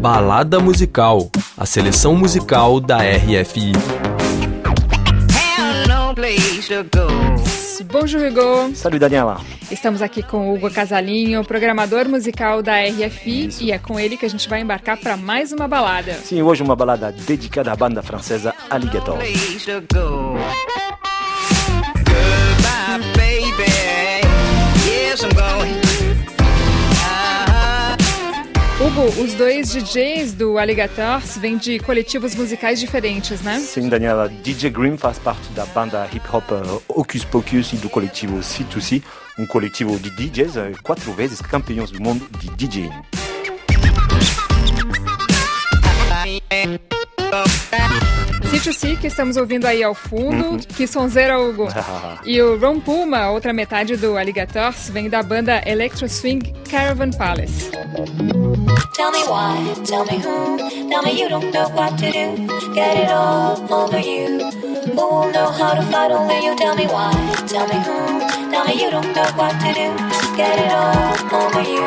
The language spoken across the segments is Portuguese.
Balada Musical, a seleção musical da RFI. Bonjour Hugo. Salut Daniela. Estamos aqui com Hugo Casalinho, programador musical da RFI, Isso. e é com ele que a gente vai embarcar para mais uma balada. Sim, hoje uma balada dedicada à banda francesa Alligator. Os dois DJs do Alligators vêm de coletivos musicais diferentes, né? Sim, Daniela. DJ Green faz parte da banda hip hop uh, Hocus Pocus e do coletivo C2C, um coletivo de DJs uh, quatro vezes campeões do mundo de DJing. C2C, que estamos ouvindo aí ao fundo, uhum. que sonzeira, Hugo. e o Ron Puma, outra metade do Alligators, vem da banda Electro Swing Caravan Palace. Tell me why, tell me who, tell me you don't know what to do. Get it all over you. Who will know how to fight only you? Tell me why, tell me who, tell me you don't know what to do. Get it all over you.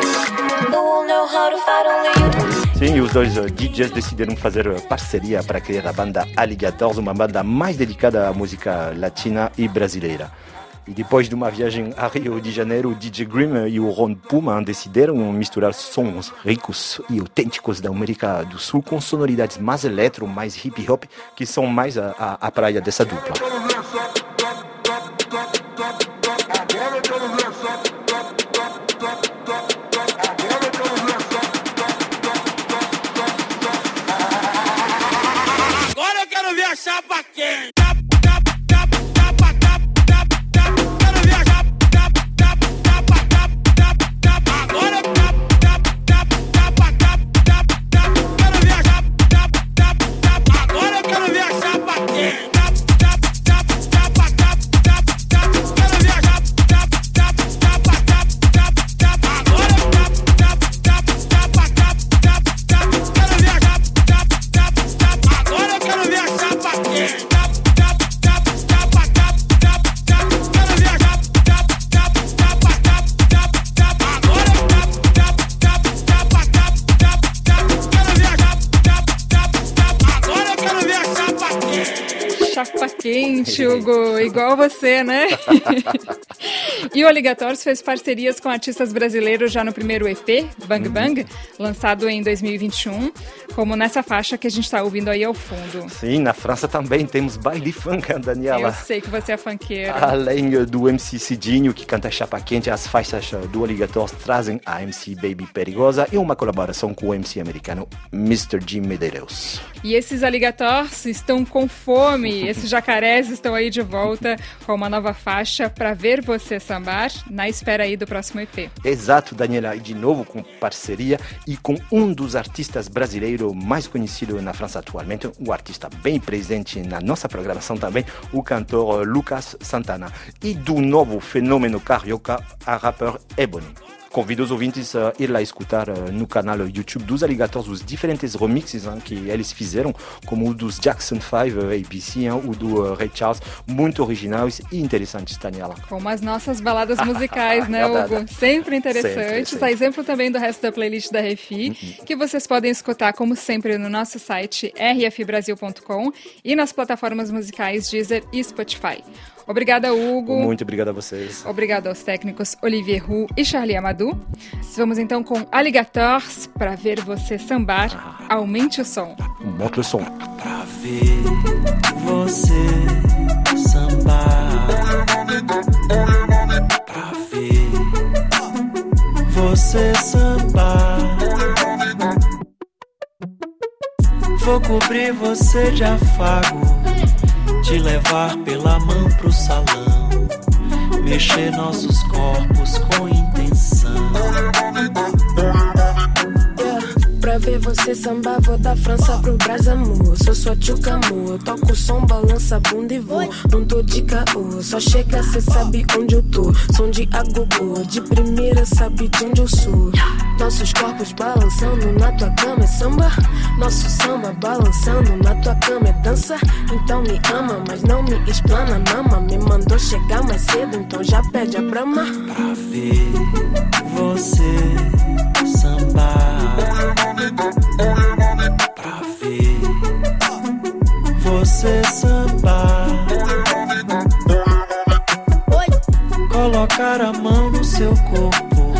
Who will know how to fight only you? Sim, os dois uh, DJs decidiram fazer uh, parceria para criar a banda Alligators, uma banda mais dedicada à música latina e brasileira. E depois de uma viagem a Rio de Janeiro, o DJ Grimm e o Ron Puma decidiram misturar sons ricos e autênticos da América do Sul com sonoridades mais eletro, mais hip hop, que são mais a, a, a praia dessa dupla. Quente, Hugo, igual você, né? e o Alligators fez parcerias com artistas brasileiros já no primeiro EP, Bang uhum. Bang, lançado em 2021, como nessa faixa que a gente está ouvindo aí ao fundo. Sim, na França também temos baile funk, Daniela. Eu sei que você é funkeiro. Além do MC Cidinho, que canta Chapa Quente, as faixas do Alligators trazem a MC Baby Perigosa e uma colaboração com o MC americano Mr. Jim Medeiros. E esses alligators estão com fome, esses jacarés estão aí de volta com uma nova faixa para ver você sambar, na espera aí do próximo EP. Exato, Daniela, e de novo com parceria e com um dos artistas brasileiros mais conhecidos na França atualmente, um artista bem presente na nossa programação também, o cantor Lucas Santana, e do novo fenômeno carioca, a rapper Ebony. Convido os ouvintes a ir lá escutar uh, no canal YouTube dos Alligators os diferentes remixes hein, que eles fizeram, como o dos Jackson 5 uh, ABC, hein, o do uh, Ray Charles, muito originais e interessantes, Daniela. Como as nossas baladas musicais, né, Hugo? Sempre interessantes. Sempre, A exemplo também do resto da playlist da RFI, uhum. que vocês podem escutar, como sempre, no nosso site rfbrasil.com e nas plataformas musicais Deezer e Spotify. Obrigada, Hugo. Muito obrigado a vocês. Obrigado aos técnicos Olivier Roux e Charlie Amadou. Vamos então com Alligators para ver você sambar. Ah. Aumente o som. Monte o som. Pra ver você sambar. Pra ver você sambar. Vou cobrir você de afago te levar pela mão pro salão, mexer nossos corpos com Você sambar, vou da França pro Brasil, amor. Sou sua tchuca, amor. Toco som, balança a bunda e vou. Não tô de caô, só chega, cê sabe onde eu tô. Som de agogô, de primeira sabe de onde eu sou. Nossos corpos balançando na tua cama é samba. Nosso samba balançando na tua cama é dança. Então me ama, mas não me explana, mama. Me mandou chegar mais cedo, então já pede a brama. Pra ver você você sambar. Colocar a mão no seu corpo,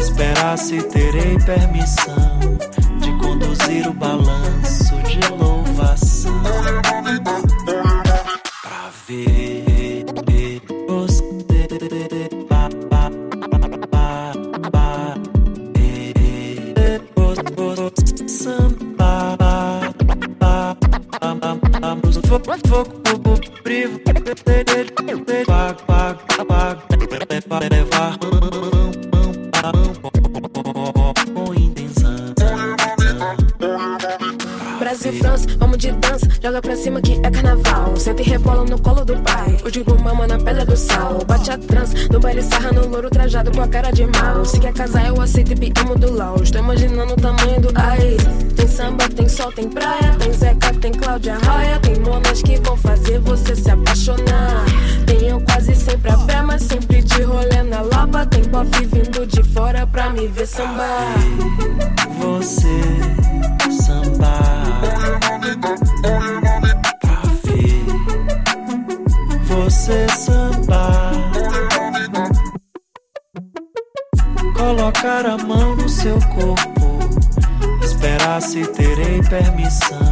esperar se terei permissão de conduzir o balanço. fogo pouco privo. Pago, pago, pago. Vai levar muito intenção. Brasil, França, vamos de dança joga pra cima que é carnaval. Senta e rebola no colo do pai. O digo mama na pedra do sal. Bate a trança, no baile sarra no louro trajado com a cara de mal. Se quer casar, eu aceito e amo do lau. Estou imaginando o tamanho do ai. Tem samba, tem sol, tem praia. Tem Zeca, tem Cláudia Raia. Tem monas que vão fazer você se apaixonar. Eu quase sempre a pé, mas sempre de rolê na lapa. Tem pop vindo de fora pra me ver sambar. Você você sambar. Colocar a mão no seu corpo. Esperar se terei permissão.